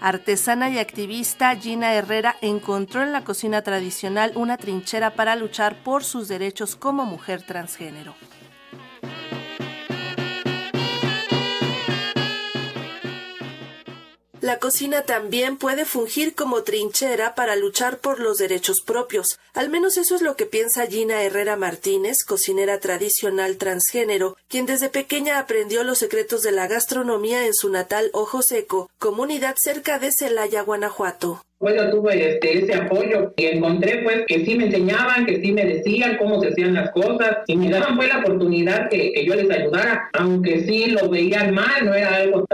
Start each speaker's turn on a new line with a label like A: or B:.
A: Artesana y activista Gina Herrera encontró en la cocina tradicional una trinchera para luchar por sus derechos como mujer transgénero. La cocina también puede fungir como trinchera para luchar por los derechos propios. Al menos eso es lo que piensa Gina Herrera Martínez, cocinera tradicional transgénero, quien desde pequeña aprendió los secretos de la gastronomía en su natal Ojo Seco, comunidad cerca de Celaya, Guanajuato.
B: Pues yo tuve este, ese apoyo y encontré pues que sí me enseñaban, que sí me decían cómo se hacían las cosas y me daban pues la oportunidad que, que yo les ayudara, aunque sí lo veían mal, no era algo tan